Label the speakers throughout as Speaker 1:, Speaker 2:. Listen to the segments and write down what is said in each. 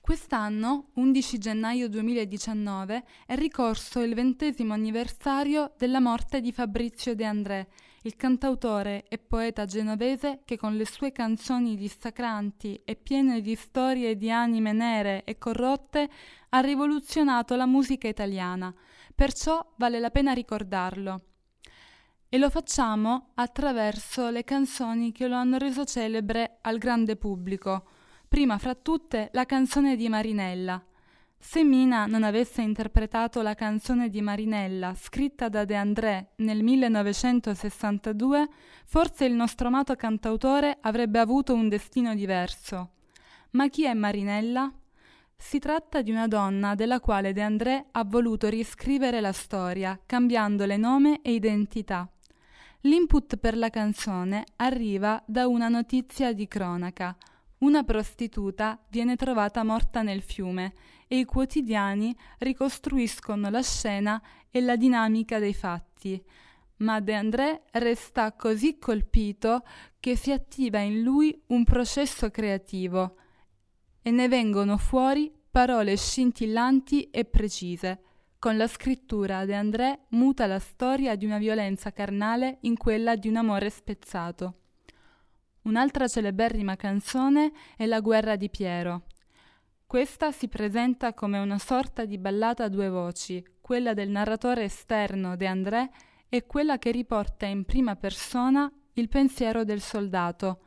Speaker 1: Quest'anno, 11 gennaio 2019, è ricorso il ventesimo anniversario della morte di Fabrizio De André, il cantautore e poeta genovese che con le sue canzoni dissacranti e piene di storie di anime nere e corrotte ha rivoluzionato la musica italiana, perciò vale la pena ricordarlo. E lo facciamo attraverso le canzoni che lo hanno reso celebre al grande pubblico, prima fra tutte la canzone di Marinella, se Mina non avesse interpretato la canzone di Marinella scritta da De André nel 1962, forse il nostro amato cantautore avrebbe avuto un destino diverso. Ma chi è Marinella? Si tratta di una donna della quale De André ha voluto riscrivere la storia, cambiandole nome e identità. L'input per la canzone arriva da una notizia di cronaca. Una prostituta viene trovata morta nel fiume e i quotidiani ricostruiscono la scena e la dinamica dei fatti. Ma De André resta così colpito che si attiva in lui un processo creativo e ne vengono fuori parole scintillanti e precise. Con la scrittura De André muta la storia di una violenza carnale in quella di un amore spezzato. Un'altra celeberrima canzone è La guerra di Piero, questa si presenta come una sorta di ballata a due voci, quella del narratore esterno De André e quella che riporta in prima persona il pensiero del soldato.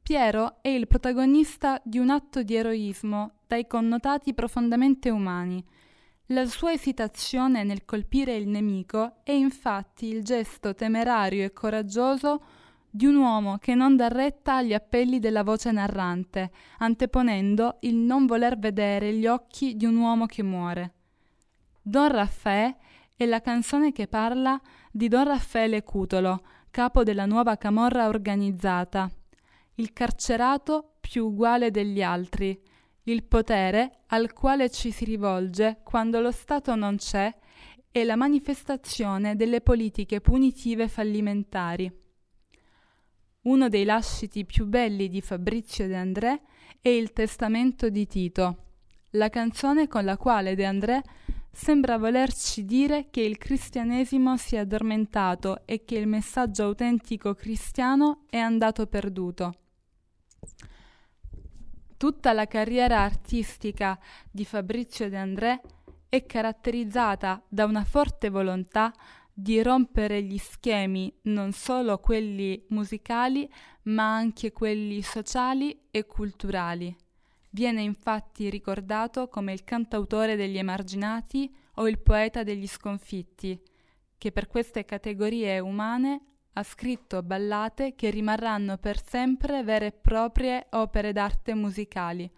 Speaker 1: Piero è il protagonista di un atto di eroismo dai connotati profondamente umani. La sua esitazione nel colpire il nemico è infatti il gesto temerario e coraggioso di un uomo che non dà retta agli appelli della voce narrante, anteponendo il non voler vedere gli occhi di un uomo che muore. Don Raffaè è la canzone che parla di Don Raffaele Cutolo, capo della nuova camorra organizzata, il carcerato più uguale degli altri, il potere al quale ci si rivolge quando lo Stato non c'è e la manifestazione delle politiche punitive fallimentari. Uno dei lasciti più belli di Fabrizio De André è il Testamento di Tito, la canzone con la quale De André sembra volerci dire che il cristianesimo si è addormentato e che il messaggio autentico cristiano è andato perduto. Tutta la carriera artistica di Fabrizio De André è caratterizzata da una forte volontà di rompere gli schemi, non solo quelli musicali, ma anche quelli sociali e culturali. Viene infatti ricordato come il cantautore degli emarginati o il poeta degli sconfitti, che per queste categorie umane ha scritto ballate che rimarranno per sempre vere e proprie opere d'arte musicali.